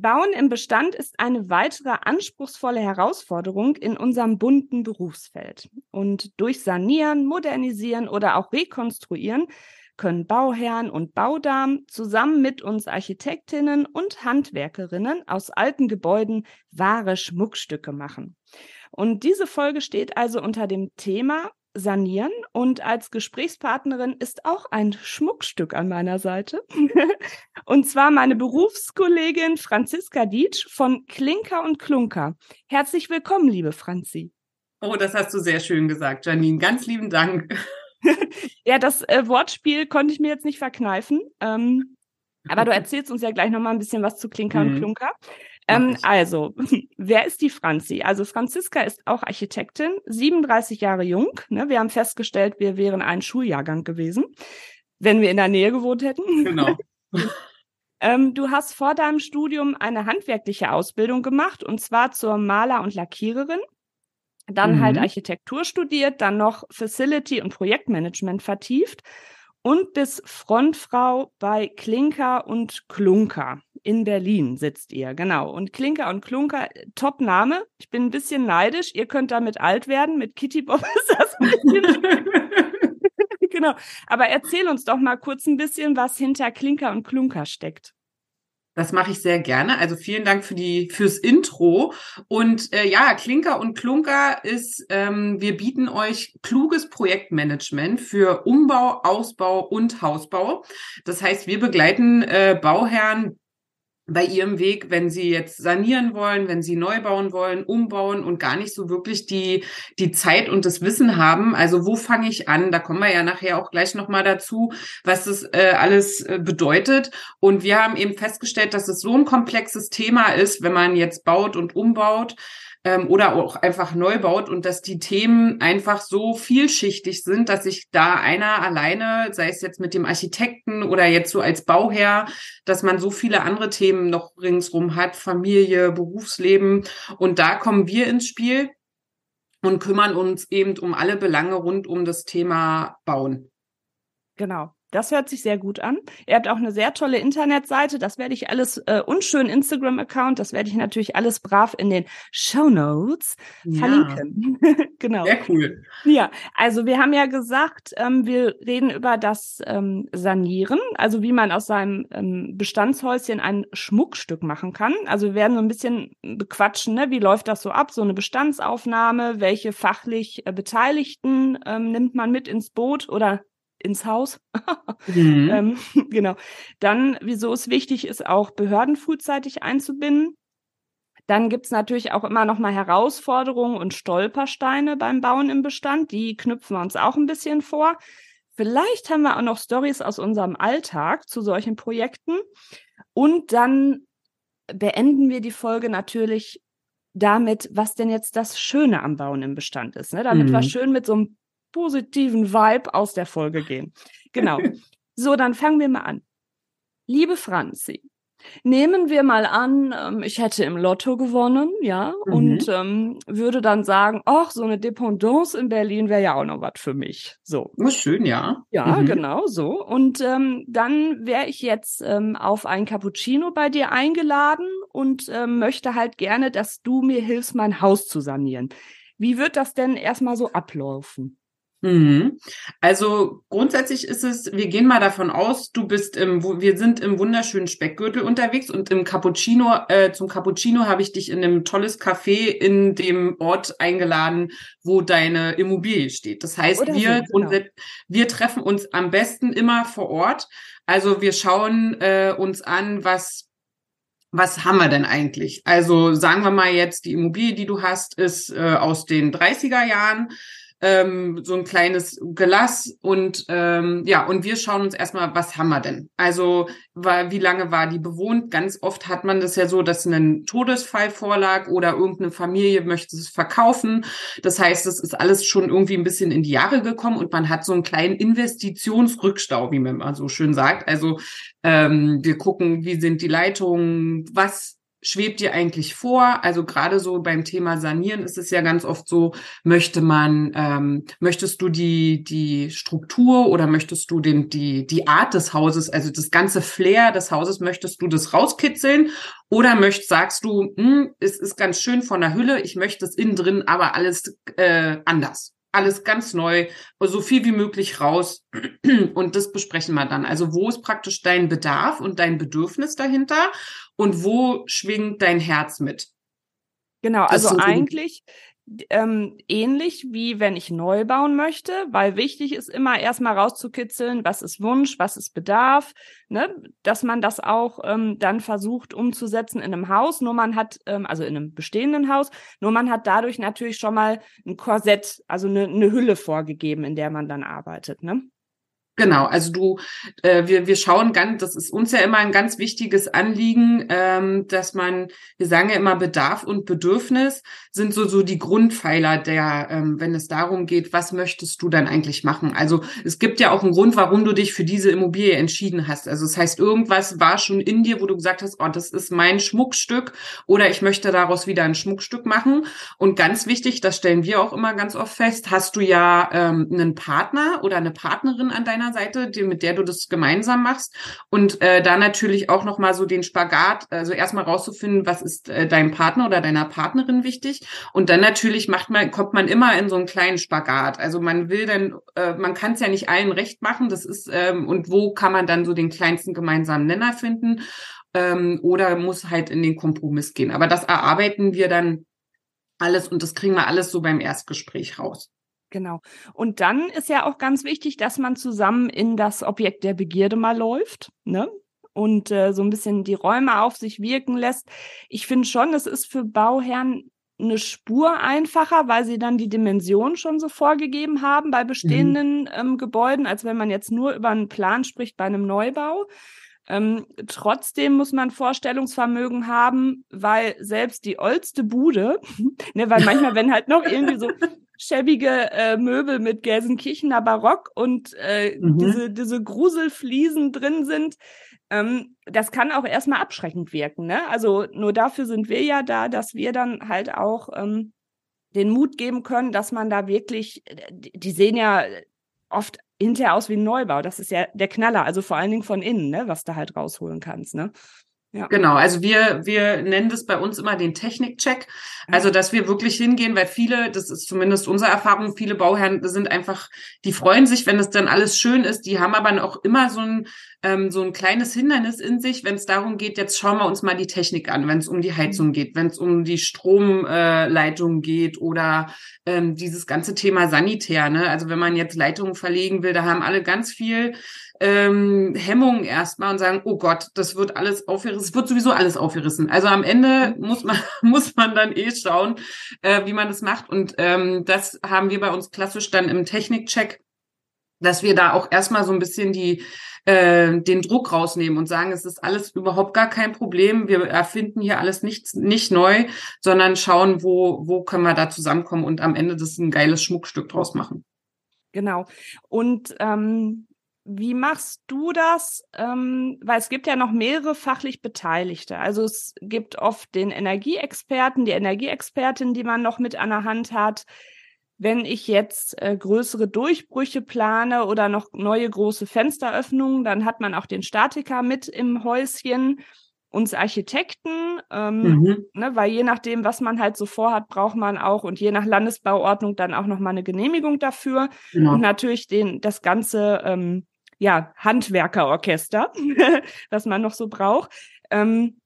Bauen im Bestand ist eine weitere anspruchsvolle Herausforderung in unserem bunten Berufsfeld. Und durch Sanieren, Modernisieren oder auch Rekonstruieren können Bauherren und Baudamen zusammen mit uns Architektinnen und Handwerkerinnen aus alten Gebäuden wahre Schmuckstücke machen. Und diese Folge steht also unter dem Thema Sanieren und als Gesprächspartnerin ist auch ein Schmuckstück an meiner Seite. und zwar meine Berufskollegin Franziska Dietsch von Klinker und Klunker. Herzlich willkommen, liebe Franzi. Oh, das hast du sehr schön gesagt, Janine. Ganz lieben Dank. ja, das äh, Wortspiel konnte ich mir jetzt nicht verkneifen. Ähm, aber du erzählst uns ja gleich nochmal ein bisschen was zu Klinker mhm. und Klunker. Ähm, also, wer ist die Franzi? Also Franziska ist auch Architektin, 37 Jahre jung. Ne? Wir haben festgestellt, wir wären ein Schuljahrgang gewesen, wenn wir in der Nähe gewohnt hätten. Genau. ähm, du hast vor deinem Studium eine handwerkliche Ausbildung gemacht, und zwar zur Maler und Lackiererin dann halt mhm. halt Architektur studiert, dann noch Facility und Projektmanagement vertieft und bis Frontfrau bei Klinker und Klunker in Berlin sitzt ihr, genau. Und Klinker und Klunker, top Name. Ich bin ein bisschen neidisch. Ihr könnt damit alt werden. Mit Kitty Bob ist das ein bisschen Genau. Aber erzähl uns doch mal kurz ein bisschen, was hinter Klinker und Klunker steckt. Das mache ich sehr gerne. Also vielen Dank für die fürs Intro. Und äh, ja, Klinker und Klunker ist, ähm, wir bieten euch kluges Projektmanagement für Umbau, Ausbau und Hausbau. Das heißt, wir begleiten äh, Bauherren bei ihrem Weg, wenn sie jetzt sanieren wollen, wenn sie neu bauen wollen, umbauen und gar nicht so wirklich die, die Zeit und das Wissen haben. Also wo fange ich an? Da kommen wir ja nachher auch gleich nochmal dazu, was das äh, alles äh, bedeutet. Und wir haben eben festgestellt, dass es so ein komplexes Thema ist, wenn man jetzt baut und umbaut, ähm, oder auch einfach neu baut und dass die Themen einfach so vielschichtig sind, dass sich da einer alleine, sei es jetzt mit dem Architekten oder jetzt so als Bauherr, dass man so viele andere Themen noch ringsrum hat, Familie, Berufsleben. Und da kommen wir ins Spiel und kümmern uns eben um alle Belange rund um das Thema Bauen. Genau. Das hört sich sehr gut an. Ihr habt auch eine sehr tolle Internetseite. Das werde ich alles äh, und Instagram-Account. Das werde ich natürlich alles brav in den Show Notes ja. verlinken. genau. Sehr cool. Ja, also wir haben ja gesagt, ähm, wir reden über das ähm, Sanieren, also wie man aus seinem ähm, Bestandshäuschen ein Schmuckstück machen kann. Also wir werden so ein bisschen bequatschen, ne? wie läuft das so ab, so eine Bestandsaufnahme, welche fachlich äh, Beteiligten ähm, nimmt man mit ins Boot oder ins Haus. mhm. ähm, genau. Dann, wieso es wichtig ist, auch Behörden frühzeitig einzubinden. Dann gibt's natürlich auch immer noch mal Herausforderungen und Stolpersteine beim Bauen im Bestand. Die knüpfen wir uns auch ein bisschen vor. Vielleicht haben wir auch noch Stories aus unserem Alltag zu solchen Projekten. Und dann beenden wir die Folge natürlich damit, was denn jetzt das Schöne am Bauen im Bestand ist. Ne? Damit mhm. wir schön mit so einem positiven Vibe aus der Folge gehen. Genau. So, dann fangen wir mal an. Liebe Franzi, nehmen wir mal an, ähm, ich hätte im Lotto gewonnen, ja, mhm. und ähm, würde dann sagen, ach, so eine Dependance in Berlin wäre ja auch noch was für mich. So. Oh, schön, ja. Ja, mhm. genau so. Und ähm, dann wäre ich jetzt ähm, auf ein Cappuccino bei dir eingeladen und ähm, möchte halt gerne, dass du mir hilfst, mein Haus zu sanieren. Wie wird das denn erstmal so ablaufen? Mhm. Also grundsätzlich ist es, wir gehen mal davon aus, du bist im, wir sind im wunderschönen Speckgürtel unterwegs und im Cappuccino, äh, zum Cappuccino habe ich dich in einem tolles Café in dem Ort eingeladen, wo deine Immobilie steht. Das heißt, Oder wir, so, genau. wir treffen uns am besten immer vor Ort. Also wir schauen äh, uns an, was was haben wir denn eigentlich? Also sagen wir mal jetzt, die Immobilie, die du hast, ist äh, aus den 30er Jahren ähm, so ein kleines Gelass und ähm, ja, und wir schauen uns erstmal, was haben wir denn? Also war, wie lange war die bewohnt? Ganz oft hat man das ja so, dass ein Todesfall vorlag oder irgendeine Familie möchte es verkaufen. Das heißt, es ist alles schon irgendwie ein bisschen in die Jahre gekommen und man hat so einen kleinen Investitionsrückstau, wie man mal so schön sagt. Also ähm, wir gucken, wie sind die Leitungen, was schwebt dir eigentlich vor? Also gerade so beim Thema Sanieren ist es ja ganz oft so, möchte man, ähm, möchtest du die, die Struktur oder möchtest du den, die, die Art des Hauses, also das ganze Flair des Hauses, möchtest du das rauskitzeln? Oder möchtest, sagst du, hm, es ist ganz schön von der Hülle, ich möchte es innen drin, aber alles äh, anders alles ganz neu, so viel wie möglich raus. Und das besprechen wir dann. Also wo ist praktisch dein Bedarf und dein Bedürfnis dahinter und wo schwingt dein Herz mit? Genau, also eigentlich ähm, ähnlich wie wenn ich neu bauen möchte, weil wichtig ist immer erstmal rauszukitzeln, was ist Wunsch, was ist Bedarf, ne? dass man das auch ähm, dann versucht umzusetzen in einem Haus. Nur man hat, ähm, also in einem bestehenden Haus, nur man hat dadurch natürlich schon mal ein Korsett, also eine, eine Hülle vorgegeben, in der man dann arbeitet. Ne? Genau, also du, äh, wir, wir schauen ganz, das ist uns ja immer ein ganz wichtiges Anliegen, ähm, dass man, wir sagen ja immer Bedarf und Bedürfnis sind so, so die Grundpfeiler der, ähm, wenn es darum geht, was möchtest du dann eigentlich machen? Also es gibt ja auch einen Grund, warum du dich für diese Immobilie entschieden hast. Also das heißt, irgendwas war schon in dir, wo du gesagt hast, oh, das ist mein Schmuckstück oder ich möchte daraus wieder ein Schmuckstück machen. Und ganz wichtig, das stellen wir auch immer ganz oft fest, hast du ja ähm, einen Partner oder eine Partnerin an deiner Seite, die, mit der du das gemeinsam machst. Und äh, da natürlich auch nochmal so den Spagat, also erstmal rauszufinden, was ist äh, deinem Partner oder deiner Partnerin wichtig. Und dann natürlich macht man, kommt man immer in so einen kleinen Spagat. Also man will dann, äh, man kann es ja nicht allen recht machen. Das ist, ähm, und wo kann man dann so den kleinsten gemeinsamen Nenner finden? Ähm, oder muss halt in den Kompromiss gehen. Aber das erarbeiten wir dann alles und das kriegen wir alles so beim Erstgespräch raus. Genau. Und dann ist ja auch ganz wichtig, dass man zusammen in das Objekt der Begierde mal läuft, ne? Und äh, so ein bisschen die Räume auf sich wirken lässt. Ich finde schon, es ist für Bauherren eine Spur einfacher, weil sie dann die Dimension schon so vorgegeben haben bei bestehenden mhm. ähm, Gebäuden, als wenn man jetzt nur über einen Plan spricht bei einem Neubau. Ähm, trotzdem muss man Vorstellungsvermögen haben, weil selbst die oldste Bude, ne, weil manchmal, wenn halt noch irgendwie so schäbige äh, Möbel mit Gelsenkirchener Barock und äh, mhm. diese, diese Gruselfliesen drin sind, ähm, das kann auch erstmal abschreckend wirken. Ne? Also nur dafür sind wir ja da, dass wir dann halt auch ähm, den Mut geben können, dass man da wirklich, die sehen ja oft hinterher aus wie ein Neubau. Das ist ja der Knaller, also vor allen Dingen von innen, ne, was du halt rausholen kannst. Ne? Ja. Genau, also wir, wir nennen das bei uns immer den Technikcheck. Also, dass wir wirklich hingehen, weil viele, das ist zumindest unsere Erfahrung, viele Bauherren sind einfach, die freuen sich, wenn es dann alles schön ist. Die haben aber auch immer so ein, ähm, so ein kleines Hindernis in sich, wenn es darum geht, jetzt schauen wir uns mal die Technik an, wenn es um die Heizung geht, wenn es um die Stromleitung äh, geht oder ähm, dieses ganze Thema Sanitär. Ne? Also wenn man jetzt Leitungen verlegen will, da haben alle ganz viel ähm, Hemmungen erstmal und sagen, oh Gott, das wird alles aufgerissen, es wird sowieso alles aufgerissen. Also am Ende muss man, muss man dann eh schauen, äh, wie man das macht. Und ähm, das haben wir bei uns klassisch dann im Technikcheck, dass wir da auch erstmal so ein bisschen die äh, den Druck rausnehmen und sagen, es ist alles überhaupt gar kein Problem. Wir erfinden hier alles nicht, nicht neu, sondern schauen, wo, wo können wir da zusammenkommen und am Ende das ein geiles Schmuckstück draus machen. Genau. Und ähm, wie machst du das? Ähm, weil es gibt ja noch mehrere fachlich Beteiligte. Also es gibt oft den Energieexperten, die Energieexpertin, die man noch mit an der Hand hat. Wenn ich jetzt äh, größere Durchbrüche plane oder noch neue große Fensteröffnungen, dann hat man auch den Statiker mit im Häuschen, uns Architekten, ähm, mhm. ne, weil je nachdem, was man halt so vorhat, braucht man auch und je nach Landesbauordnung dann auch noch mal eine Genehmigung dafür genau. und natürlich den das ganze ähm, ja, Handwerkerorchester, was man noch so braucht. Ähm,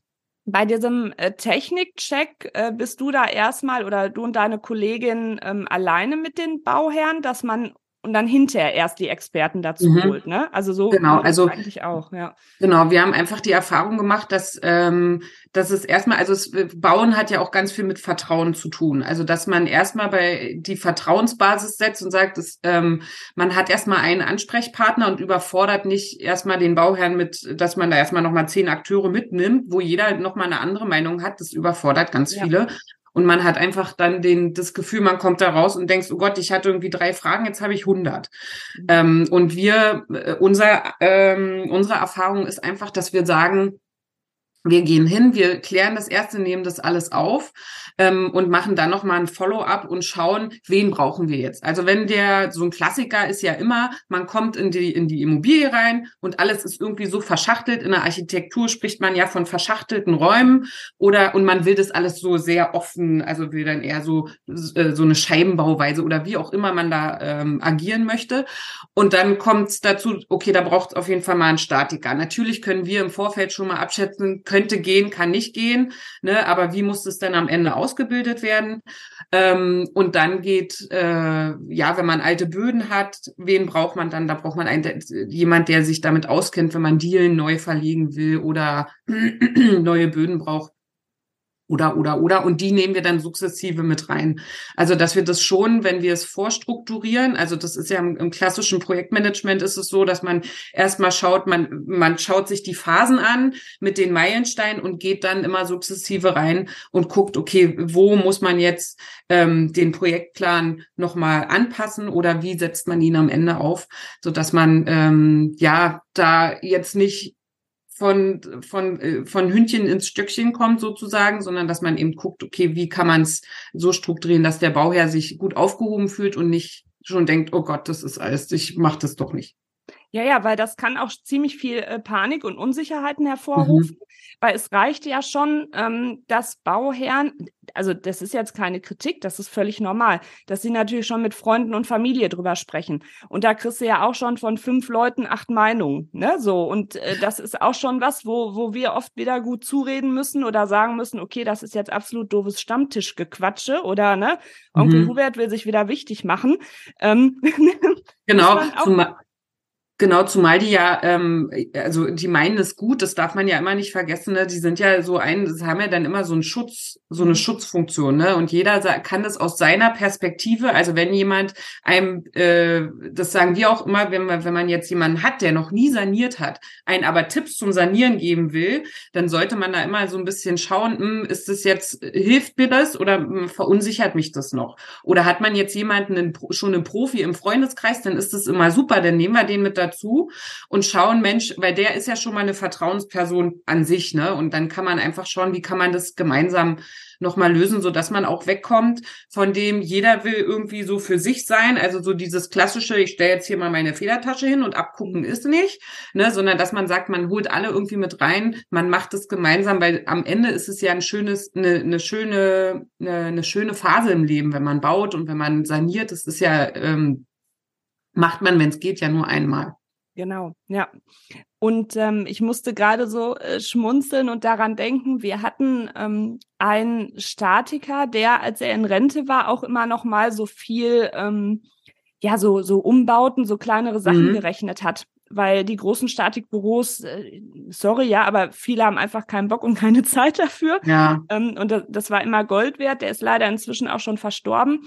bei diesem äh, Technikcheck äh, bist du da erstmal oder du und deine Kollegin ähm, alleine mit den Bauherren, dass man und dann hinterher erst die Experten dazu mhm. holt, ne? Also so genau, also eigentlich auch, ja. Genau, wir haben einfach die Erfahrung gemacht, dass ähm, dass es erstmal, also es, Bauen hat ja auch ganz viel mit Vertrauen zu tun. Also dass man erstmal bei die Vertrauensbasis setzt und sagt, dass, ähm, man hat erstmal einen Ansprechpartner und überfordert nicht erstmal den Bauherrn mit, dass man da erstmal nochmal zehn Akteure mitnimmt, wo jeder nochmal eine andere Meinung hat. Das überfordert ganz ja. viele. Und man hat einfach dann den, das Gefühl, man kommt da raus und denkt, oh Gott, ich hatte irgendwie drei Fragen, jetzt habe ich 100. Mhm. Ähm, und wir, äh, unser, ähm, unsere Erfahrung ist einfach, dass wir sagen, wir gehen hin, wir klären das erste, nehmen das alles auf ähm, und machen dann nochmal ein Follow-up und schauen, wen brauchen wir jetzt. Also wenn der, so ein Klassiker ist ja immer, man kommt in die, in die Immobilie rein und alles ist irgendwie so verschachtelt. In der Architektur spricht man ja von verschachtelten Räumen oder, und man will das alles so sehr offen, also will dann eher so, äh, so eine Scheibenbauweise oder wie auch immer man da ähm, agieren möchte. Und dann kommt es dazu, okay, da braucht es auf jeden Fall mal einen Statiker. Natürlich können wir im Vorfeld schon mal abschätzen, könnte gehen, kann nicht gehen, ne, aber wie muss es denn am Ende ausgebildet werden. Ähm, und dann geht, äh, ja, wenn man alte Böden hat, wen braucht man dann? Da braucht man einen, jemand, der sich damit auskennt, wenn man Dielen neu verlegen will oder neue Böden braucht oder, oder, oder. Und die nehmen wir dann sukzessive mit rein. Also, dass wir das schon, wenn wir es vorstrukturieren, also das ist ja im, im klassischen Projektmanagement ist es so, dass man erstmal schaut, man, man schaut sich die Phasen an mit den Meilensteinen und geht dann immer sukzessive rein und guckt, okay, wo muss man jetzt ähm, den Projektplan nochmal anpassen oder wie setzt man ihn am Ende auf, so dass man ähm, ja da jetzt nicht von, von, äh, von Hündchen ins Stöckchen kommt sozusagen, sondern dass man eben guckt, okay, wie kann man es so strukturieren, dass der Bauherr sich gut aufgehoben fühlt und nicht schon denkt, oh Gott, das ist alles, ich mach das doch nicht. Ja, ja, weil das kann auch ziemlich viel äh, Panik und Unsicherheiten hervorrufen, mhm. weil es reicht ja schon, ähm, dass Bauherren, also das ist jetzt keine Kritik, das ist völlig normal, dass sie natürlich schon mit Freunden und Familie drüber sprechen. Und da kriegst du ja auch schon von fünf Leuten acht Meinungen, ne, so. Und äh, das ist auch schon was, wo, wo wir oft wieder gut zureden müssen oder sagen müssen, okay, das ist jetzt absolut doofes Stammtischgequatsche oder, ne, Onkel mhm. Hubert will sich wieder wichtig machen. Ähm, genau, Genau, zumal die ja, ähm, also die meinen es gut, das darf man ja immer nicht vergessen, ne? Die sind ja so ein, das haben ja dann immer so einen Schutz, so eine Schutzfunktion, ne? Und jeder kann das aus seiner Perspektive, also wenn jemand einem, äh, das sagen wir auch immer, wenn man, wenn man jetzt jemanden hat, der noch nie saniert hat, einen aber Tipps zum Sanieren geben will, dann sollte man da immer so ein bisschen schauen, hm, ist das jetzt, hilft mir das oder hm, verunsichert mich das noch? Oder hat man jetzt jemanden, einen, schon einen Profi im Freundeskreis, dann ist das immer super, dann nehmen wir den mit dazu dazu und schauen, Mensch, weil der ist ja schon mal eine Vertrauensperson an sich, ne? Und dann kann man einfach schauen, wie kann man das gemeinsam nochmal lösen, so dass man auch wegkommt von dem, jeder will irgendwie so für sich sein. Also so dieses klassische, ich stelle jetzt hier mal meine Federtasche hin und abgucken ist nicht, ne, sondern dass man sagt, man holt alle irgendwie mit rein, man macht es gemeinsam, weil am Ende ist es ja ein schönes, eine, eine schöne, eine, eine schöne Phase im Leben, wenn man baut und wenn man saniert. Das ist ja, ähm, macht man, wenn es geht, ja nur einmal. Genau, ja. Und ähm, ich musste gerade so äh, schmunzeln und daran denken, wir hatten ähm, einen Statiker, der, als er in Rente war, auch immer noch mal so viel, ähm, ja, so, so Umbauten, so kleinere Sachen mhm. gerechnet hat. Weil die großen Statikbüros, äh, sorry, ja, aber viele haben einfach keinen Bock und keine Zeit dafür. Ja. Ähm, und das, das war immer Gold wert. Der ist leider inzwischen auch schon verstorben.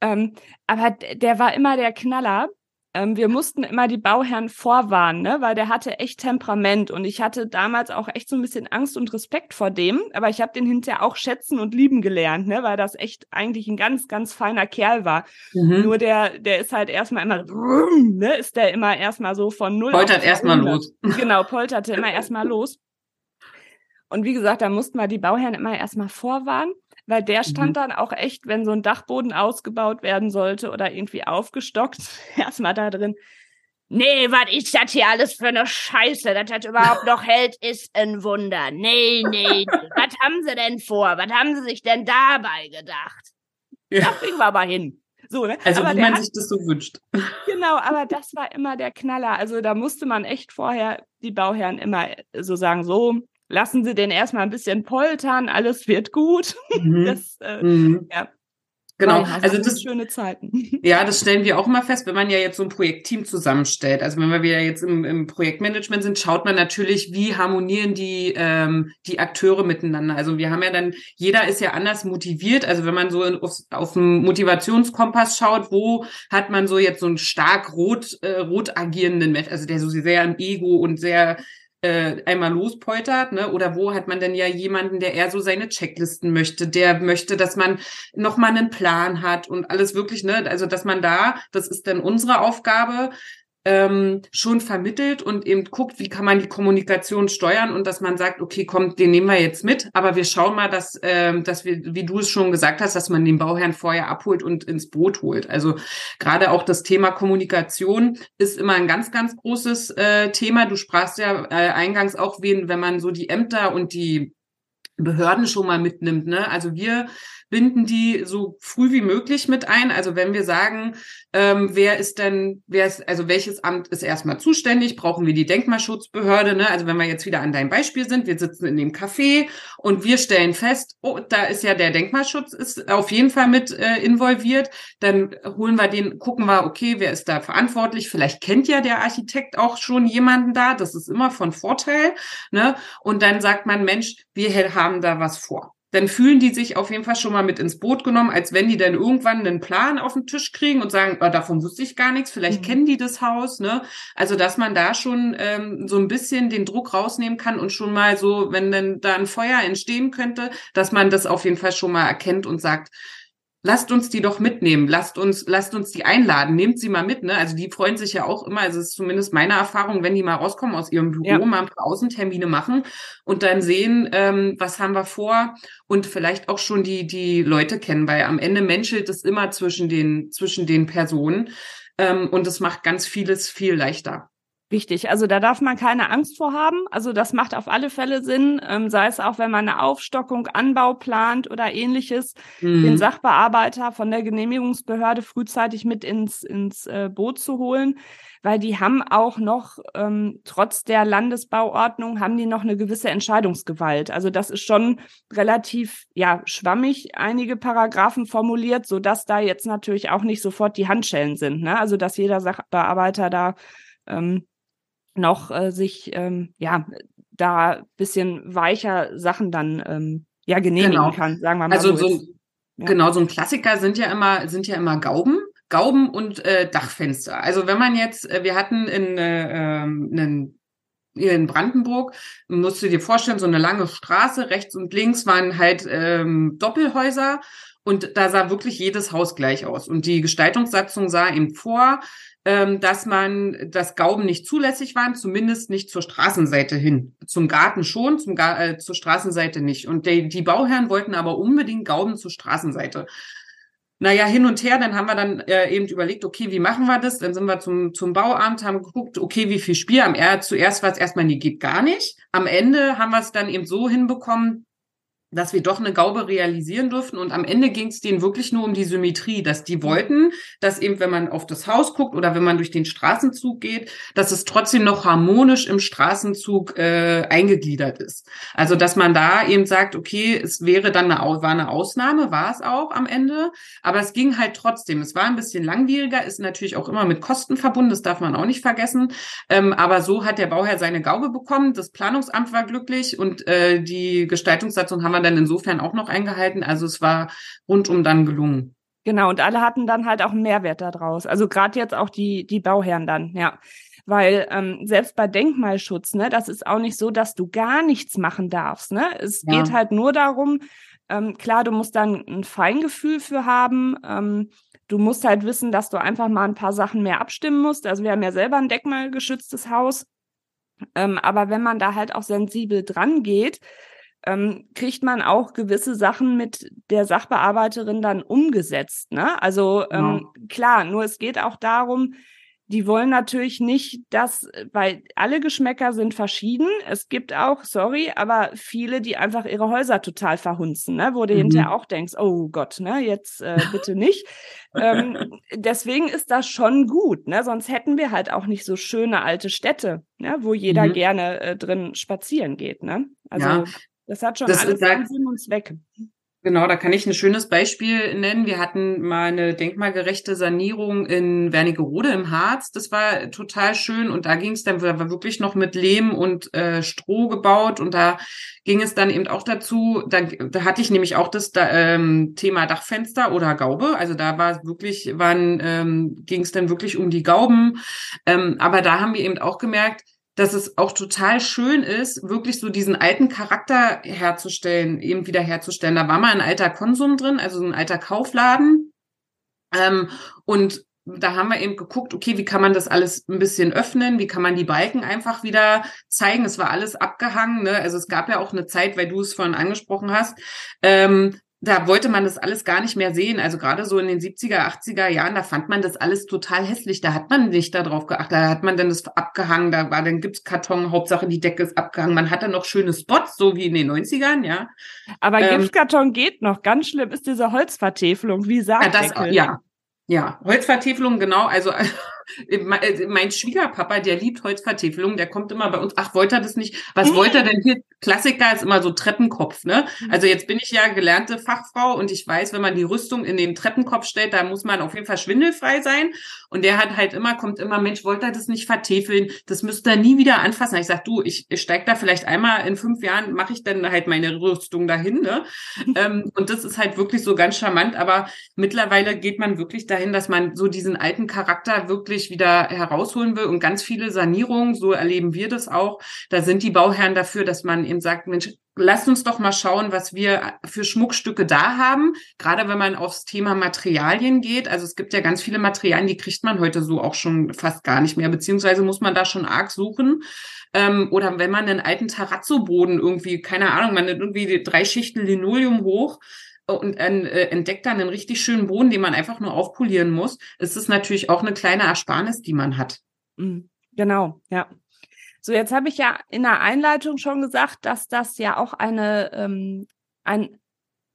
Ähm, aber der war immer der Knaller ähm, wir mussten immer die Bauherren vorwarnen, ne? weil der hatte echt Temperament und ich hatte damals auch echt so ein bisschen Angst und Respekt vor dem, aber ich habe den hinterher auch schätzen und lieben gelernt, ne? weil das echt eigentlich ein ganz, ganz feiner Kerl war. Mhm. Nur der, der ist halt erstmal immer, ne? ist der immer erstmal so von null. Poltert erstmal los. Genau, polterte immer erstmal los. Und wie gesagt, da mussten wir die Bauherren immer erstmal vorwarnen weil der stand mhm. dann auch echt, wenn so ein Dachboden ausgebaut werden sollte oder irgendwie aufgestockt, erstmal da drin. Nee, was ist das hier alles für eine Scheiße? Dass das überhaupt noch hält, ist ein Wunder. Nee, nee, nee. was haben sie denn vor? Was haben sie sich denn dabei gedacht? Ja. Da kriegen wir aber hin. So, ne? Also aber wie man hat, sich das so wünscht. Genau, aber das war immer der Knaller. Also da musste man echt vorher die Bauherren immer so sagen, so, lassen Sie den erstmal ein bisschen poltern, alles wird gut. Mhm. Das, äh, mhm. ja. Genau, ja, also das schöne Zeiten. Ja, das stellen wir auch immer fest, wenn man ja jetzt so ein Projektteam zusammenstellt. Also wenn wir wieder jetzt im, im Projektmanagement sind, schaut man natürlich, wie harmonieren die ähm, die Akteure miteinander. Also wir haben ja dann, jeder ist ja anders motiviert. Also wenn man so in, auf, auf dem Motivationskompass schaut, wo hat man so jetzt so einen stark rot äh, rot agierenden Mensch, also der so sehr im Ego und sehr äh, einmal lospoltert, ne? Oder wo hat man denn ja jemanden, der eher so seine Checklisten möchte, der möchte, dass man noch mal einen Plan hat und alles wirklich, ne? Also dass man da, das ist dann unsere Aufgabe, ähm, schon vermittelt und eben guckt, wie kann man die Kommunikation steuern und dass man sagt, okay, komm, den nehmen wir jetzt mit, aber wir schauen mal, dass, ähm, dass wir, wie du es schon gesagt hast, dass man den Bauherrn vorher abholt und ins Boot holt. Also gerade auch das Thema Kommunikation ist immer ein ganz, ganz großes äh, Thema. Du sprachst ja äh, eingangs auch, wen, wenn man so die Ämter und die Behörden schon mal mitnimmt. Ne? Also wir binden die so früh wie möglich mit ein. Also wenn wir sagen, ähm, wer ist denn, wer ist, also welches Amt ist erstmal zuständig, brauchen wir die Denkmalschutzbehörde. Ne? Also wenn wir jetzt wieder an deinem Beispiel sind, wir sitzen in dem Café und wir stellen fest, oh, da ist ja der Denkmalschutz ist auf jeden Fall mit äh, involviert. Dann holen wir den, gucken wir, okay, wer ist da verantwortlich? Vielleicht kennt ja der Architekt auch schon jemanden da. Das ist immer von Vorteil. Ne? Und dann sagt man, Mensch, wir haben da was vor dann fühlen die sich auf jeden Fall schon mal mit ins Boot genommen, als wenn die dann irgendwann einen Plan auf den Tisch kriegen und sagen, oh, davon wusste ich gar nichts, vielleicht mhm. kennen die das Haus, ne? Also, dass man da schon ähm, so ein bisschen den Druck rausnehmen kann und schon mal so, wenn dann da ein Feuer entstehen könnte, dass man das auf jeden Fall schon mal erkennt und sagt, lasst uns die doch mitnehmen, lasst uns, lasst uns die einladen, nehmt sie mal mit, ne? Also die freuen sich ja auch immer, also es ist zumindest meine Erfahrung, wenn die mal rauskommen aus ihrem Büro, ja. mal ein paar Außentermine machen und dann sehen, ähm, was haben wir vor und vielleicht auch schon die, die Leute kennen, weil am Ende menschelt es immer zwischen den, zwischen den Personen ähm, und es macht ganz vieles viel leichter. Wichtig. Also da darf man keine Angst vor haben. Also das macht auf alle Fälle Sinn, ähm, sei es auch, wenn man eine Aufstockung, Anbau plant oder ähnliches, mhm. den Sachbearbeiter von der Genehmigungsbehörde frühzeitig mit ins, ins äh, Boot zu holen, weil die haben auch noch, ähm, trotz der Landesbauordnung, haben die noch eine gewisse Entscheidungsgewalt. Also das ist schon relativ, ja, schwammig, einige Paragraphen formuliert, so dass da jetzt natürlich auch nicht sofort die Handschellen sind. Ne? Also dass jeder Sachbearbeiter da ähm, noch äh, sich ähm, ja da bisschen weicher Sachen dann ähm, ja genehmigen genau. kann, sagen wir mal. Also so, so ja. genau so ein Klassiker sind ja immer sind ja immer Gauben. Gauben und äh, Dachfenster. Also wenn man jetzt, äh, wir hatten in äh, ähm, einen hier in Brandenburg, musst du dir vorstellen, so eine lange Straße, rechts und links waren halt ähm, Doppelhäuser und da sah wirklich jedes Haus gleich aus. Und die Gestaltungssatzung sah eben vor, ähm, dass man das Gauben nicht zulässig waren, zumindest nicht zur Straßenseite hin. Zum Garten schon, zum Gar äh, zur Straßenseite nicht. Und die, die Bauherren wollten aber unbedingt Gauben zur Straßenseite. Naja, hin und her, dann haben wir dann äh, eben überlegt, okay, wie machen wir das? Dann sind wir zum, zum Bauamt, haben geguckt, okay, wie viel Spiel? Am er zuerst war es erstmal, nee, geht gar nicht. Am Ende haben wir es dann eben so hinbekommen, dass wir doch eine Gaube realisieren durften. Und am Ende ging es denen wirklich nur um die Symmetrie, dass die wollten, dass eben, wenn man auf das Haus guckt oder wenn man durch den Straßenzug geht, dass es trotzdem noch harmonisch im Straßenzug äh, eingegliedert ist. Also, dass man da eben sagt, okay, es wäre dann eine, war eine Ausnahme, war es auch am Ende, aber es ging halt trotzdem. Es war ein bisschen langwieriger, ist natürlich auch immer mit Kosten verbunden, das darf man auch nicht vergessen. Ähm, aber so hat der Bauherr seine Gaube bekommen, das Planungsamt war glücklich und äh, die Gestaltungssatzung haben wir dann insofern auch noch eingehalten. Also es war rundum dann gelungen. Genau, und alle hatten dann halt auch einen Mehrwert daraus. Also gerade jetzt auch die, die Bauherren dann, ja. Weil ähm, selbst bei Denkmalschutz, ne, das ist auch nicht so, dass du gar nichts machen darfst. Ne? Es ja. geht halt nur darum, ähm, klar, du musst dann ein Feingefühl für haben. Ähm, du musst halt wissen, dass du einfach mal ein paar Sachen mehr abstimmen musst. Also wir haben ja selber ein denkmalgeschütztes Haus. Ähm, aber wenn man da halt auch sensibel dran geht, ähm, kriegt man auch gewisse Sachen mit der Sachbearbeiterin dann umgesetzt. Ne? Also ähm, ja. klar, nur es geht auch darum, die wollen natürlich nicht, dass, weil alle Geschmäcker sind verschieden. Es gibt auch, sorry, aber viele, die einfach ihre Häuser total verhunzen, ne? wo du mhm. hinterher auch denkst, oh Gott, ne, jetzt äh, bitte nicht. ähm, deswegen ist das schon gut, ne? Sonst hätten wir halt auch nicht so schöne alte Städte, ne? wo jeder mhm. gerne äh, drin spazieren geht, ne? Also ja. Das hat schon das alles halt, Sinn und Zweck. Genau, da kann ich ein schönes Beispiel nennen. Wir hatten mal eine denkmalgerechte Sanierung in Wernigerode im Harz. Das war total schön und da ging es dann war wirklich noch mit Lehm und äh, Stroh gebaut und da ging es dann eben auch dazu, da, da hatte ich nämlich auch das da, ähm, Thema Dachfenster oder Gaube. Also da war es wirklich, wann ähm, ging es dann wirklich um die Gauben. Ähm, aber da haben wir eben auch gemerkt, dass es auch total schön ist, wirklich so diesen alten Charakter herzustellen, eben wieder herzustellen. Da war mal ein alter Konsum drin, also ein alter Kaufladen. Ähm, und da haben wir eben geguckt, okay, wie kann man das alles ein bisschen öffnen? Wie kann man die Balken einfach wieder zeigen? Es war alles abgehangen. Ne? Also es gab ja auch eine Zeit, weil du es vorhin angesprochen hast, ähm, da wollte man das alles gar nicht mehr sehen. Also gerade so in den 70er, 80er Jahren, da fand man das alles total hässlich. Da hat man nicht darauf geachtet. Da hat man dann das abgehangen, da war dann Gipskarton, Hauptsache die Decke ist abgehangen. Man hat dann noch schöne Spots, so wie in den 90ern, ja. Aber ähm, Gipskarton geht noch. Ganz schlimm ist diese Holzvertäfelung. Wie sagt ja, das, ja, ja, Holzvertäfelung, genau. Also mein Schwiegerpapa, der liebt Holzvertäfelung, der kommt immer bei uns, ach, wollte er das nicht? Was wollte er denn hier? Klassiker ist immer so Treppenkopf, ne? Mhm. Also jetzt bin ich ja gelernte Fachfrau und ich weiß, wenn man die Rüstung in den Treppenkopf stellt, da muss man auf jeden Fall schwindelfrei sein. Und der hat halt immer, kommt immer, Mensch, wollte er das nicht vertäfeln? Das müsste er nie wieder anfassen. Ich sag, du, ich, ich steig da vielleicht einmal in fünf Jahren, mache ich dann halt meine Rüstung dahin, ne? ähm, und das ist halt wirklich so ganz charmant, aber mittlerweile geht man wirklich dahin, dass man so diesen alten Charakter wirklich wirklich wieder herausholen will. Und ganz viele Sanierungen, so erleben wir das auch, da sind die Bauherren dafür, dass man eben sagt, Mensch, lasst uns doch mal schauen, was wir für Schmuckstücke da haben. Gerade wenn man aufs Thema Materialien geht. Also es gibt ja ganz viele Materialien, die kriegt man heute so auch schon fast gar nicht mehr, beziehungsweise muss man da schon arg suchen. Ähm, oder wenn man einen alten Terrazzo-Boden irgendwie, keine Ahnung, man nimmt irgendwie drei Schichten Linoleum hoch, und äh, entdeckt dann einen richtig schönen Boden, den man einfach nur aufpolieren muss, ist es natürlich auch eine kleine Ersparnis, die man hat. Mhm. Genau, ja. So, jetzt habe ich ja in der Einleitung schon gesagt, dass das ja auch eine ähm, ein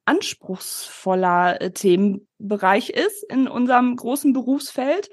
anspruchsvoller äh, Themenbereich ist in unserem großen Berufsfeld.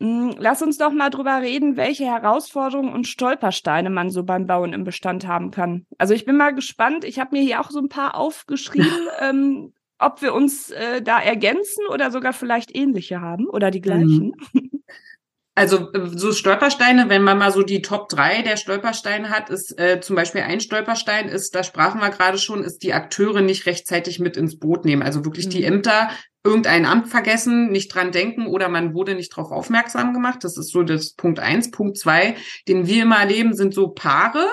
Hm, lass uns doch mal drüber reden, welche Herausforderungen und Stolpersteine man so beim Bauen im Bestand haben kann. Also ich bin mal gespannt. Ich habe mir hier auch so ein paar aufgeschrieben, ähm, ob wir uns äh, da ergänzen oder sogar vielleicht ähnliche haben oder die gleichen. Mhm. Also äh, so Stolpersteine, wenn man mal so die Top drei der Stolpersteine hat, ist äh, zum Beispiel ein Stolperstein ist, da sprachen wir gerade schon, ist die Akteure nicht rechtzeitig mit ins Boot nehmen. Also wirklich mhm. die Ämter irgendein Amt vergessen, nicht dran denken oder man wurde nicht darauf aufmerksam gemacht. Das ist so das Punkt eins. Punkt zwei, den wir immer erleben, sind so Paare,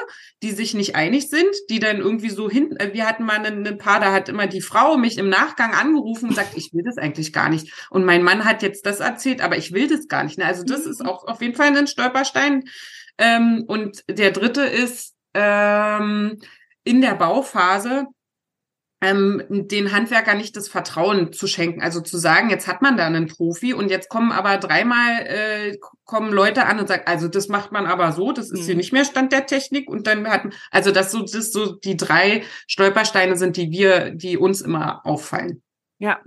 die sich nicht einig sind, die dann irgendwie so hinten, äh, wir hatten mal ein Paar, da hat immer die Frau mich im Nachgang angerufen und sagt, ich will das eigentlich gar nicht. Und mein Mann hat jetzt das erzählt, aber ich will das gar nicht. Also das ist auch auf jeden Fall ein Stolperstein. Ähm, und der dritte ist ähm, in der Bauphase, ähm, den Handwerker nicht das Vertrauen zu schenken. Also zu sagen, jetzt hat man da einen Profi und jetzt kommen aber dreimal äh, kommen Leute an und sagen, also das macht man aber so, das ist mhm. hier nicht mehr Stand der Technik und dann hat also das so das so die drei Stolpersteine sind, die wir, die uns immer auffallen. Ja,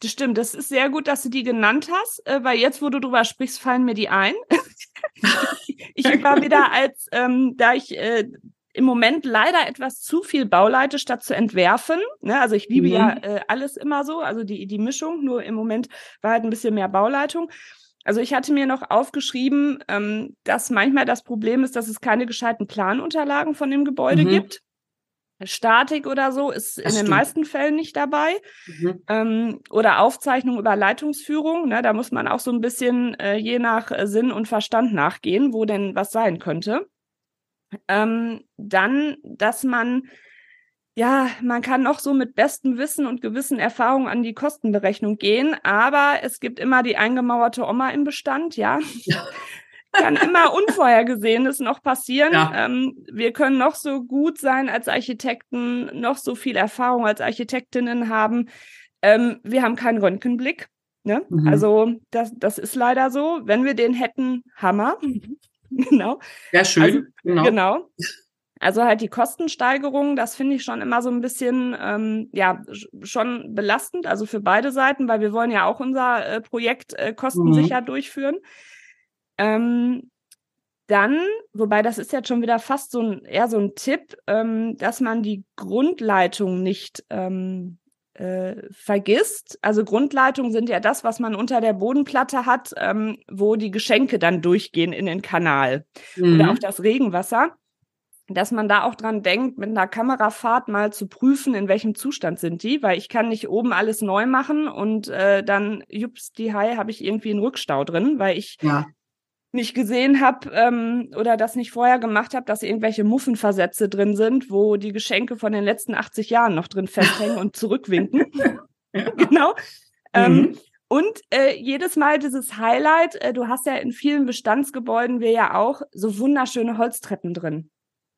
das stimmt. Das ist sehr gut, dass du die genannt hast, äh, weil jetzt, wo du drüber sprichst, fallen mir die ein. ich war wieder als, ähm, da ich äh, im Moment leider etwas zu viel Bauleite, statt zu entwerfen. Ne? Also ich liebe mhm. ja äh, alles immer so, also die, die Mischung, nur im Moment war halt ein bisschen mehr Bauleitung. Also ich hatte mir noch aufgeschrieben, ähm, dass manchmal das Problem ist, dass es keine gescheiten Planunterlagen von dem Gebäude mhm. gibt. Statik oder so ist das in stimmt. den meisten Fällen nicht dabei. Mhm. Ähm, oder Aufzeichnung über Leitungsführung. Ne, da muss man auch so ein bisschen äh, je nach äh, Sinn und Verstand nachgehen, wo denn was sein könnte. Ähm, dann, dass man, ja, man kann noch so mit bestem Wissen und gewissen Erfahrungen an die Kostenberechnung gehen, aber es gibt immer die eingemauerte Oma im Bestand, ja. kann immer Unvorhergesehenes noch passieren. Ja. Ähm, wir können noch so gut sein als Architekten, noch so viel Erfahrung als Architektinnen haben. Ähm, wir haben keinen Röntgenblick. Ne? Mhm. Also das, das ist leider so. Wenn wir den hätten, Hammer. genau. Ja, schön. Also, genau. genau. Also halt die Kostensteigerung, das finde ich schon immer so ein bisschen, ähm, ja, schon belastend, also für beide Seiten, weil wir wollen ja auch unser äh, Projekt äh, kostensicher mhm. durchführen. Ähm, dann, wobei das ist jetzt schon wieder fast so ein, eher so ein Tipp, ähm, dass man die Grundleitung nicht ähm, äh, vergisst. Also Grundleitungen sind ja das, was man unter der Bodenplatte hat, ähm, wo die Geschenke dann durchgehen in den Kanal mhm. oder auch das Regenwasser. Dass man da auch dran denkt, mit einer Kamerafahrt mal zu prüfen, in welchem Zustand sind die, weil ich kann nicht oben alles neu machen und äh, dann, jups, die Hai, habe ich irgendwie einen Rückstau drin, weil ich ja nicht gesehen habe ähm, oder das nicht vorher gemacht habe, dass irgendwelche Muffenversätze drin sind, wo die Geschenke von den letzten 80 Jahren noch drin festhängen und zurückwinken. genau. Ähm, mhm. Ähm, und äh, jedes Mal dieses Highlight, äh, du hast ja in vielen Bestandsgebäuden wir ja auch so wunderschöne Holztreppen drin.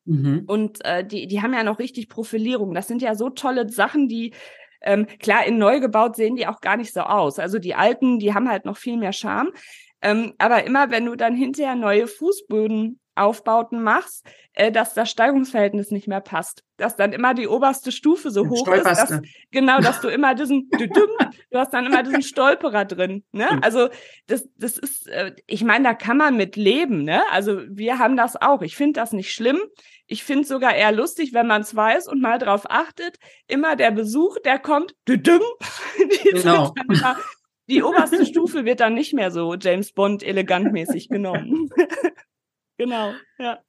Mhm. Und äh, die, die haben ja noch richtig Profilierung. Das sind ja so tolle Sachen, die ähm, klar, in neu gebaut sehen die auch gar nicht so aus. Also die alten, die haben halt noch viel mehr Charme. Ähm, aber immer, wenn du dann hinterher neue Fußbödenaufbauten machst, äh, dass das Steigungsverhältnis nicht mehr passt. Dass dann immer die oberste Stufe so hoch ist. Dass, genau, dass du immer diesen, du hast dann immer diesen Stolperer drin. Ne? Also das, das ist, äh, ich meine, da kann man mit leben. Ne? Also wir haben das auch. Ich finde das nicht schlimm. Ich finde es sogar eher lustig, wenn man es weiß und mal drauf achtet. Immer der Besuch, der kommt, düdüm, genau. Die oberste Stufe wird dann nicht mehr so James Bond elegantmäßig genommen. genau, ja.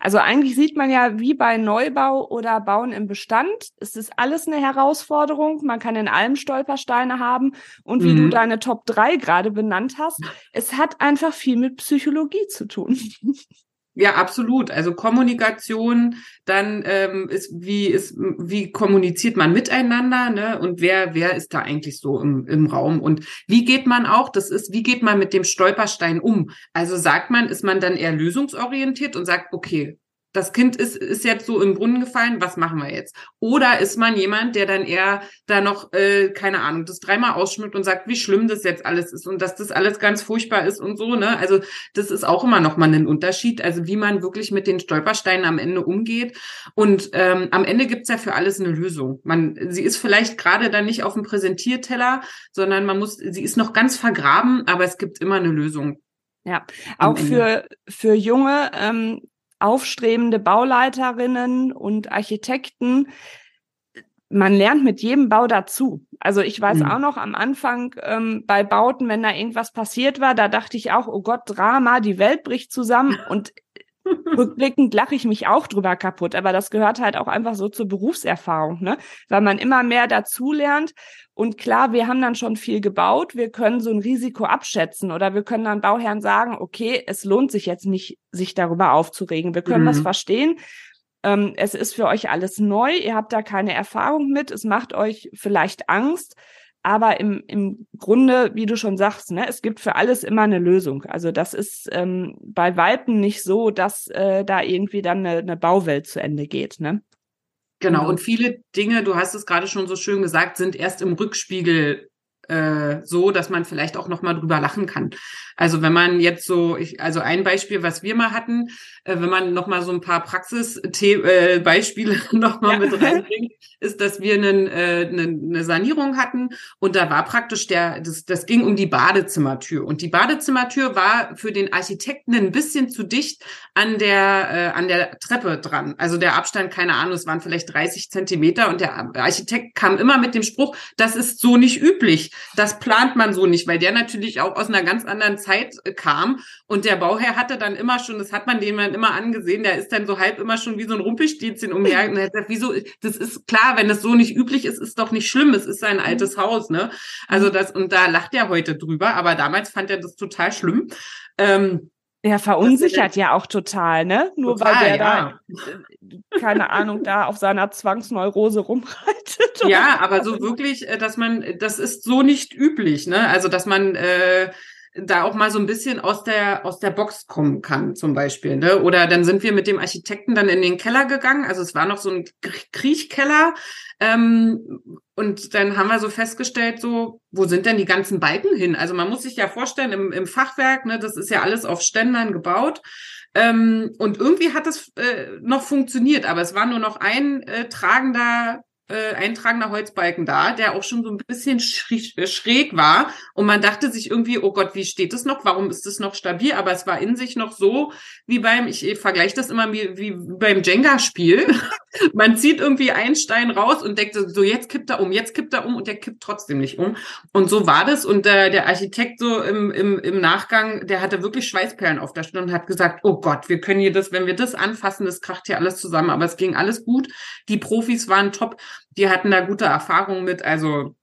Also eigentlich sieht man ja, wie bei Neubau oder Bauen im Bestand, es ist alles eine Herausforderung. Man kann in allem Stolpersteine haben. Und wie mhm. du deine Top 3 gerade benannt hast, es hat einfach viel mit Psychologie zu tun. Ja, absolut. Also Kommunikation, dann ähm, ist wie ist wie kommuniziert man miteinander, ne? Und wer wer ist da eigentlich so im, im Raum und wie geht man auch? Das ist wie geht man mit dem Stolperstein um? Also sagt man, ist man dann eher lösungsorientiert und sagt, okay, das Kind ist, ist jetzt so im Brunnen gefallen, was machen wir jetzt? Oder ist man jemand, der dann eher da noch, äh, keine Ahnung, das dreimal ausschmückt und sagt, wie schlimm das jetzt alles ist und dass das alles ganz furchtbar ist und so, ne? Also das ist auch immer noch mal ein Unterschied, also wie man wirklich mit den Stolpersteinen am Ende umgeht. Und ähm, am Ende gibt's ja für alles eine Lösung. Man, sie ist vielleicht gerade dann nicht auf dem Präsentierteller, sondern man muss, sie ist noch ganz vergraben, aber es gibt immer eine Lösung. Ja, auch für, für junge ähm, aufstrebende Bauleiterinnen und Architekten, man lernt mit jedem Bau dazu. Also ich weiß mhm. auch noch am Anfang ähm, bei Bauten, wenn da irgendwas passiert war, da dachte ich auch, oh Gott, Drama, die Welt bricht zusammen. Und rückblickend lache ich mich auch drüber kaputt. Aber das gehört halt auch einfach so zur Berufserfahrung, ne? Weil man immer mehr dazulernt und klar, wir haben dann schon viel gebaut. Wir können so ein Risiko abschätzen oder wir können dann Bauherren sagen, okay, es lohnt sich jetzt nicht, sich darüber aufzuregen. Wir können mhm. das verstehen. Ähm, es ist für euch alles neu. Ihr habt da keine Erfahrung mit. Es macht euch vielleicht Angst. Aber im, im Grunde, wie du schon sagst, ne, es gibt für alles immer eine Lösung. Also das ist ähm, bei Weitem nicht so, dass äh, da irgendwie dann eine, eine Bauwelt zu Ende geht. Ne? Genau, mhm. und viele Dinge, du hast es gerade schon so schön gesagt, sind erst im Rückspiegel äh, so, dass man vielleicht auch noch mal drüber lachen kann. Also wenn man jetzt so, ich, also ein Beispiel, was wir mal hatten, äh, wenn man noch mal so ein paar Praxisbeispiele äh, noch mal ja. mit reinbringt, ist, dass wir einen, äh, eine, eine Sanierung hatten und da war praktisch der, das, das ging um die Badezimmertür und die Badezimmertür war für den Architekten ein bisschen zu dicht an der äh, an der Treppe dran. Also der Abstand, keine Ahnung, es waren vielleicht 30 Zentimeter und der Architekt kam immer mit dem Spruch, das ist so nicht üblich. Das plant man so nicht, weil der natürlich auch aus einer ganz anderen Zeit äh, kam. Und der Bauherr hatte dann immer schon, das hat man dem dann immer angesehen, der ist dann so halb immer schon wie so ein Rumpelstilzchen umher. Und er hat gesagt, wieso, das ist klar, wenn das so nicht üblich ist, ist doch nicht schlimm. Es ist sein altes Haus, ne? Also mhm. das, und da lacht er heute drüber, aber damals fand er das total schlimm. Ähm, er verunsichert ja auch total, ne? Nur total, weil der ja. da, äh, keine Ahnung, da auf seiner Zwangsneurose rumreitet. Ja, aber so wirklich, äh, dass man, das ist so nicht üblich, ne? Also, dass man äh, da auch mal so ein bisschen aus der aus der Box kommen kann, zum Beispiel. Ne? Oder dann sind wir mit dem Architekten dann in den Keller gegangen. Also es war noch so ein Kriechkeller. Ähm, und dann haben wir so festgestellt, so, wo sind denn die ganzen Balken hin? Also man muss sich ja vorstellen, im, im Fachwerk, ne, das ist ja alles auf Ständern gebaut. Ähm, und irgendwie hat es äh, noch funktioniert, aber es war nur noch ein äh, tragender äh, eintragender Holzbalken da, der auch schon so ein bisschen schräg, äh, schräg war. Und man dachte sich irgendwie, oh Gott, wie steht es noch? Warum ist es noch stabil? Aber es war in sich noch so wie beim, ich, ich vergleiche das immer wie, wie beim Jenga-Spiel. man zieht irgendwie einen Stein raus und denkt so, jetzt kippt er um, jetzt kippt er um und der kippt trotzdem nicht um. Und so war das. Und äh, der Architekt so im, im, im Nachgang, der hatte wirklich Schweißperlen auf der Stirn und hat gesagt, oh Gott, wir können hier das, wenn wir das anfassen, das kracht hier alles zusammen. Aber es ging alles gut. Die Profis waren top die hatten da gute Erfahrungen mit. Also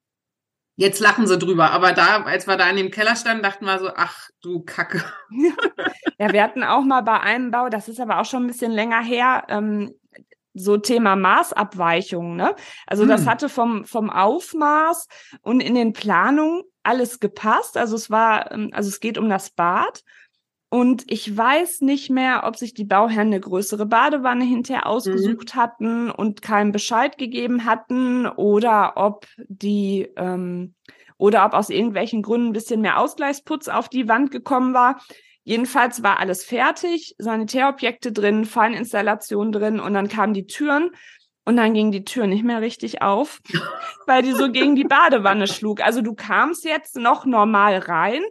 jetzt lachen sie drüber. Aber da, als wir da in dem Keller standen, dachten wir so, ach du Kacke. Ja, wir hatten auch mal bei einem Bau, das ist aber auch schon ein bisschen länger her, ähm, so Thema Maßabweichung, ne? Also hm. das hatte vom, vom Aufmaß und in den Planungen alles gepasst. Also es war, ähm, also es geht um das Bad. Und ich weiß nicht mehr, ob sich die Bauherren eine größere Badewanne hinterher mhm. ausgesucht mhm. hatten und keinen Bescheid gegeben hatten oder ob die ähm, oder ob aus irgendwelchen Gründen ein bisschen mehr Ausgleichsputz auf die Wand gekommen war. Jedenfalls war alles fertig, Sanitärobjekte drin, Feininstallation drin und dann kamen die Türen und dann ging die Tür nicht mehr richtig auf, weil die so gegen die Badewanne schlug. Also du kamst jetzt noch normal rein,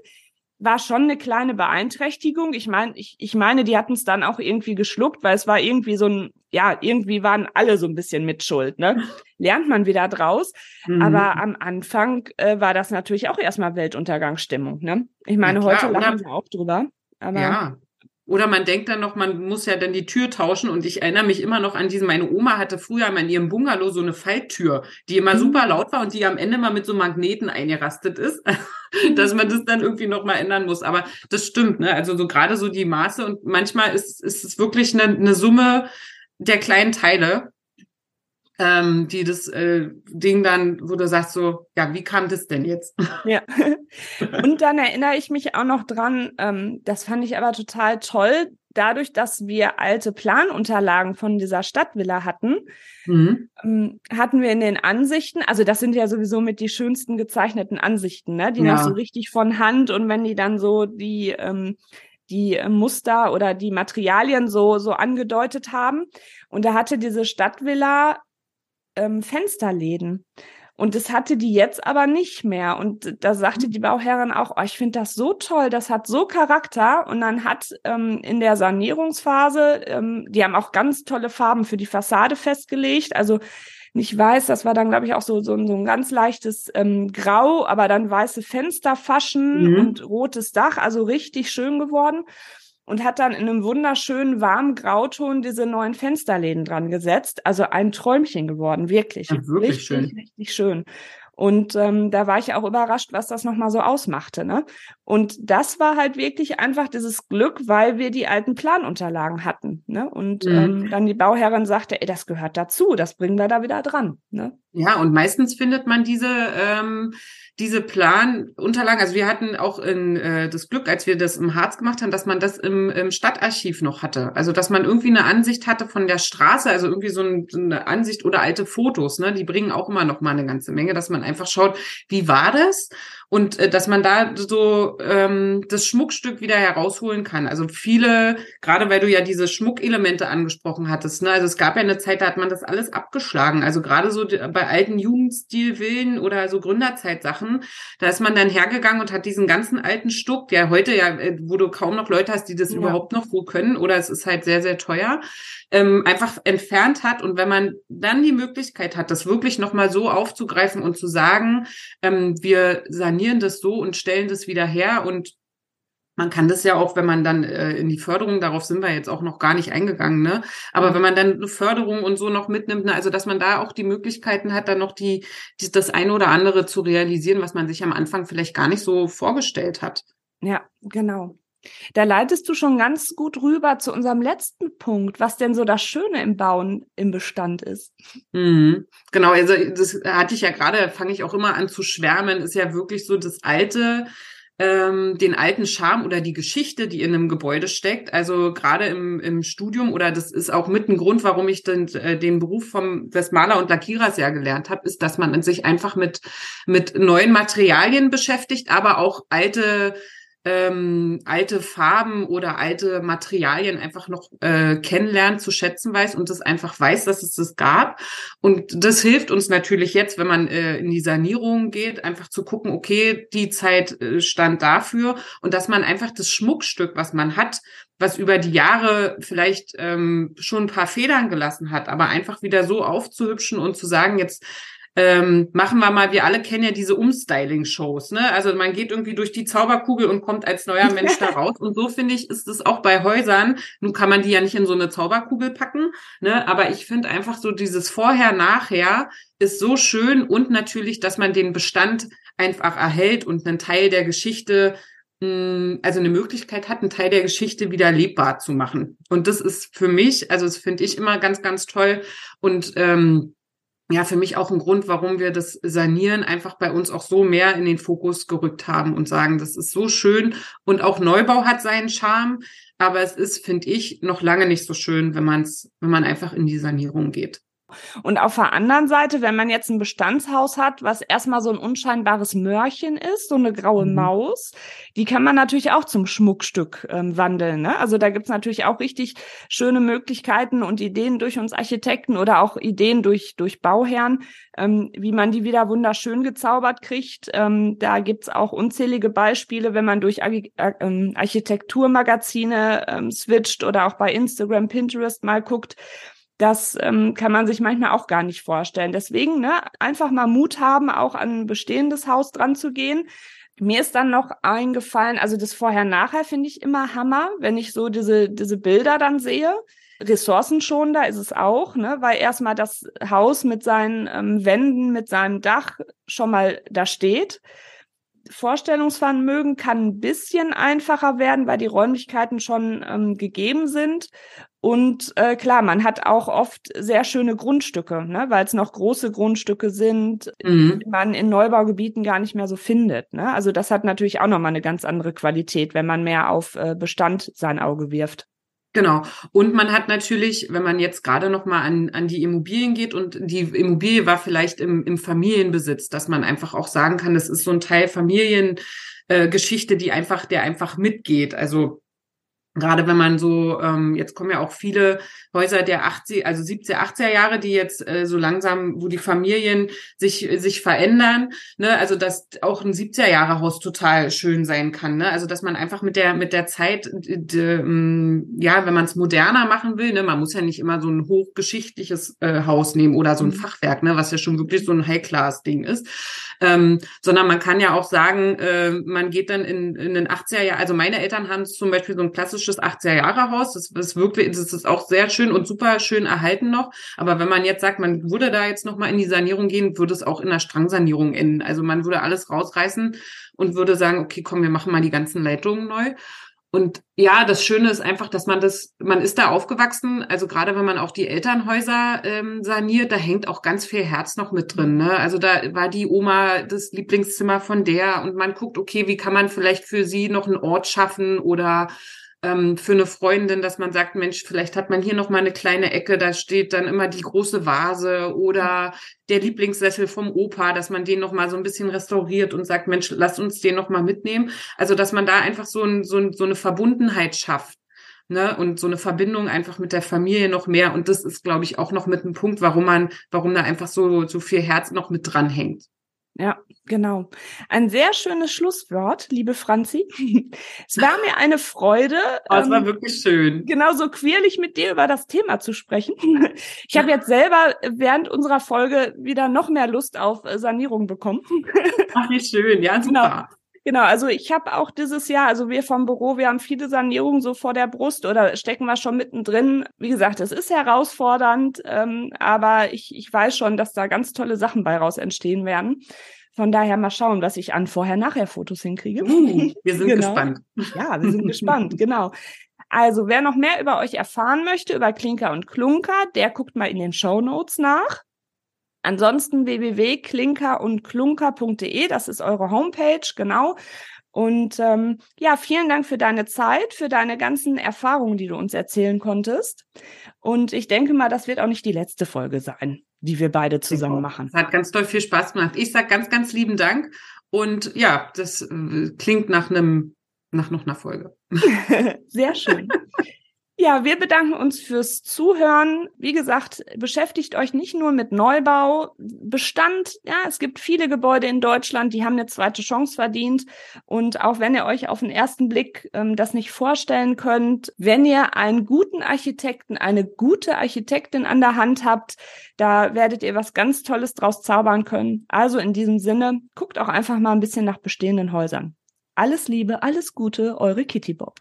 war schon eine kleine Beeinträchtigung. Ich meine, ich, ich meine, die hatten es dann auch irgendwie geschluckt, weil es war irgendwie so ein, ja, irgendwie waren alle so ein bisschen mit Schuld, ne? Lernt man wieder draus. Mhm. Aber am Anfang äh, war das natürlich auch erstmal Weltuntergangsstimmung, ne? Ich meine, ja, heute lachen wir auch drüber. Aber ja, oder man denkt dann noch, man muss ja dann die Tür tauschen. Und ich erinnere mich immer noch an diesen, meine Oma hatte früher mal in ihrem Bungalow so eine Falltür, die immer mhm. super laut war und die am Ende mal mit so Magneten eingerastet ist, dass man das dann irgendwie noch mal ändern muss. Aber das stimmt, ne? Also so gerade so die Maße und manchmal ist, ist es wirklich eine, eine Summe der kleinen Teile, ähm, die das äh, Ding dann, wo du sagst so, ja, wie kam das denn jetzt? Ja. Und dann erinnere ich mich auch noch dran, ähm, das fand ich aber total toll, dadurch, dass wir alte Planunterlagen von dieser Stadtvilla hatten, mhm. ähm, hatten wir in den Ansichten, also das sind ja sowieso mit die schönsten gezeichneten Ansichten, ne? die ja. noch so richtig von Hand und wenn die dann so die ähm, die Muster oder die Materialien so so angedeutet haben. Und da hatte diese Stadtvilla ähm, Fensterläden. Und das hatte die jetzt aber nicht mehr. Und da sagte die Bauherrin auch, oh, ich finde das so toll, das hat so Charakter. Und dann hat ähm, in der Sanierungsphase, ähm, die haben auch ganz tolle Farben für die Fassade festgelegt. Also nicht weiß, das war dann, glaube ich, auch so, so, so ein ganz leichtes ähm, Grau, aber dann weiße Fensterfaschen mhm. und rotes Dach, also richtig schön geworden und hat dann in einem wunderschönen warmen Grauton diese neuen Fensterläden dran gesetzt. Also ein Träumchen geworden, wirklich. Ja, wirklich richtig, schön. richtig schön. Und ähm, da war ich auch überrascht, was das nochmal so ausmachte. Ne? Und das war halt wirklich einfach dieses Glück, weil wir die alten Planunterlagen hatten. Ne? Und mhm. ähm, dann die Bauherrin sagte, ey, das gehört dazu, das bringen wir da wieder dran. Ne? Ja, und meistens findet man diese ähm, diese Planunterlagen, also wir hatten auch in, äh, das Glück, als wir das im Harz gemacht haben, dass man das im, im Stadtarchiv noch hatte. Also dass man irgendwie eine Ansicht hatte von der Straße, also irgendwie so, ein, so eine Ansicht oder alte Fotos, ne? Die bringen auch immer noch mal eine ganze Menge, dass man einfach schaut, wie war das? Und äh, dass man da so ähm, das Schmuckstück wieder herausholen kann. Also viele, gerade weil du ja diese Schmuckelemente angesprochen hattest, ne? also es gab ja eine Zeit, da hat man das alles abgeschlagen. Also gerade so bei alten Jugendstilvillen oder so Gründerzeitsachen, da ist man dann hergegangen und hat diesen ganzen alten Stuck, der heute ja, äh, wo du kaum noch Leute hast, die das ja. überhaupt noch wo können, oder es ist halt sehr, sehr teuer, ähm, einfach entfernt hat. Und wenn man dann die Möglichkeit hat, das wirklich nochmal so aufzugreifen und zu sagen, ähm, wir sanieren das so und stellen das wieder her und man kann das ja auch, wenn man dann äh, in die Förderung, darauf sind wir jetzt auch noch gar nicht eingegangen, ne? Aber mhm. wenn man dann eine Förderung und so noch mitnimmt, ne, also dass man da auch die Möglichkeiten hat, dann noch die, die das eine oder andere zu realisieren, was man sich am Anfang vielleicht gar nicht so vorgestellt hat. Ja, genau. Da leitest du schon ganz gut rüber zu unserem letzten Punkt, was denn so das Schöne im Bauen im Bestand ist. Mhm. Genau, also das hatte ich ja gerade, fange ich auch immer an zu schwärmen, ist ja wirklich so das alte, ähm, den alten Charme oder die Geschichte, die in einem Gebäude steckt. Also gerade im, im Studium oder das ist auch mit ein Grund, warum ich den, äh, den Beruf vom des Maler und Lackierers ja gelernt habe, ist, dass man sich einfach mit mit neuen Materialien beschäftigt, aber auch alte ähm, alte Farben oder alte Materialien einfach noch äh, kennenlernt, zu schätzen weiß und das einfach weiß, dass es das gab. Und das hilft uns natürlich jetzt, wenn man äh, in die Sanierung geht, einfach zu gucken, okay, die Zeit äh, stand dafür und dass man einfach das Schmuckstück, was man hat, was über die Jahre vielleicht ähm, schon ein paar Federn gelassen hat, aber einfach wieder so aufzuhübschen und zu sagen, jetzt ähm, machen wir mal, wir alle kennen ja diese Umstyling-Shows, ne? Also man geht irgendwie durch die Zauberkugel und kommt als neuer Mensch da raus. Und so finde ich, ist es auch bei Häusern. Nun kann man die ja nicht in so eine Zauberkugel packen, ne? Aber ich finde einfach so dieses Vorher-Nachher ist so schön und natürlich, dass man den Bestand einfach erhält und einen Teil der Geschichte hm, also eine Möglichkeit hat, einen Teil der Geschichte wieder lebbar zu machen. Und das ist für mich, also das finde ich immer ganz, ganz toll. Und ähm, ja, für mich auch ein Grund, warum wir das Sanieren einfach bei uns auch so mehr in den Fokus gerückt haben und sagen, das ist so schön und auch Neubau hat seinen Charme, aber es ist, finde ich, noch lange nicht so schön, wenn man es, wenn man einfach in die Sanierung geht. Und auf der anderen Seite, wenn man jetzt ein Bestandshaus hat, was erstmal so ein unscheinbares Mörchen ist, so eine graue mhm. Maus, die kann man natürlich auch zum Schmuckstück ähm, wandeln. Ne? Also da gibt's natürlich auch richtig schöne Möglichkeiten und Ideen durch uns Architekten oder auch Ideen durch, durch Bauherren, ähm, wie man die wieder wunderschön gezaubert kriegt. Ähm, da gibt's auch unzählige Beispiele, wenn man durch Ar Ar ähm, Architekturmagazine ähm, switcht oder auch bei Instagram, Pinterest mal guckt das ähm, kann man sich manchmal auch gar nicht vorstellen. Deswegen, ne, einfach mal Mut haben, auch an ein bestehendes Haus dran zu gehen. Mir ist dann noch eingefallen, also das Vorher-Nachher finde ich immer Hammer, wenn ich so diese, diese Bilder dann sehe. Ressourcenschonender ist es auch, ne, weil erstmal das Haus mit seinen ähm, Wänden, mit seinem Dach schon mal da steht. Vorstellungsvermögen kann ein bisschen einfacher werden, weil die Räumlichkeiten schon ähm, gegeben sind. Und äh, klar, man hat auch oft sehr schöne Grundstücke, ne, weil es noch große Grundstücke sind, mhm. die man in Neubaugebieten gar nicht mehr so findet. Ne? Also das hat natürlich auch nochmal eine ganz andere Qualität, wenn man mehr auf äh, Bestand sein Auge wirft. Genau. Und man hat natürlich, wenn man jetzt gerade noch mal an, an die Immobilien geht und die Immobilie war vielleicht im, im Familienbesitz, dass man einfach auch sagen kann, das ist so ein Teil Familiengeschichte, äh, die einfach, der einfach mitgeht. Also Gerade wenn man so, ähm, jetzt kommen ja auch viele Häuser der 80, also 70er, 80er Jahre, die jetzt äh, so langsam, wo die Familien sich, sich verändern, ne, also dass auch ein 70er Jahre Haus total schön sein kann, ne, also dass man einfach mit der, mit der Zeit, de, ja, wenn man es moderner machen will, ne, man muss ja nicht immer so ein hochgeschichtliches äh, Haus nehmen oder so ein mhm. Fachwerk, ne, was ja schon wirklich so ein High-Class-Ding ist, ähm, sondern man kann ja auch sagen, äh, man geht dann in, in den 80er Jahren, also meine Eltern haben zum Beispiel so ein klassisches 80er Jahre Haus, das ist das ist auch sehr schön und super schön erhalten noch, aber wenn man jetzt sagt, man würde da jetzt nochmal in die Sanierung gehen, würde es auch in der Strangsanierung enden, also man würde alles rausreißen und würde sagen, okay, komm, wir machen mal die ganzen Leitungen neu und ja, das Schöne ist einfach, dass man das, man ist da aufgewachsen, also gerade wenn man auch die Elternhäuser ähm, saniert, da hängt auch ganz viel Herz noch mit drin. Ne? Also da war die Oma das Lieblingszimmer von der und man guckt, okay, wie kann man vielleicht für sie noch einen Ort schaffen oder ähm, für eine Freundin, dass man sagt, Mensch, vielleicht hat man hier noch mal eine kleine Ecke, da steht dann immer die große Vase oder der Lieblingssessel vom Opa, dass man den noch mal so ein bisschen restauriert und sagt, Mensch, lass uns den noch mal mitnehmen. Also, dass man da einfach so, ein, so, ein, so eine Verbundenheit schafft. Ne, und so eine Verbindung einfach mit der Familie noch mehr. Und das ist, glaube ich, auch noch mit einem Punkt, warum man, warum da einfach so, so viel Herz noch mit dran hängt. Ja, genau. Ein sehr schönes Schlusswort, liebe Franzi. Es war mir eine Freude. Oh, es war ähm, wirklich schön. Genauso queerlich mit dir über das Thema zu sprechen. Ich habe jetzt selber während unserer Folge wieder noch mehr Lust auf äh, Sanierung bekommen. Ach, wie schön. Ja, genau. super. Genau. Genau, also ich habe auch dieses Jahr, also wir vom Büro, wir haben viele Sanierungen so vor der Brust oder stecken wir schon mittendrin. Wie gesagt, es ist herausfordernd, ähm, aber ich, ich weiß schon, dass da ganz tolle Sachen bei raus entstehen werden. Von daher mal schauen, was ich an Vorher-Nachher-Fotos hinkriege. Uh, wir sind genau. gespannt. Ja, wir sind gespannt, genau. Also, wer noch mehr über euch erfahren möchte, über Klinker und Klunker, der guckt mal in den Show Notes nach. Ansonsten www.klinker und klunker.de, das ist eure Homepage, genau. Und ähm, ja, vielen Dank für deine Zeit, für deine ganzen Erfahrungen, die du uns erzählen konntest. Und ich denke mal, das wird auch nicht die letzte Folge sein, die wir beide zusammen machen. Es hat ganz toll viel Spaß gemacht. Ich sage ganz, ganz lieben Dank. Und ja, das äh, klingt nach einem nach noch einer Folge. Sehr schön. Ja, wir bedanken uns fürs Zuhören. Wie gesagt, beschäftigt euch nicht nur mit Neubau, Bestand. Ja, es gibt viele Gebäude in Deutschland, die haben eine zweite Chance verdient. Und auch wenn ihr euch auf den ersten Blick ähm, das nicht vorstellen könnt, wenn ihr einen guten Architekten, eine gute Architektin an der Hand habt, da werdet ihr was ganz Tolles draus zaubern können. Also in diesem Sinne, guckt auch einfach mal ein bisschen nach bestehenden Häusern. Alles Liebe, alles Gute, eure Kitty Bob.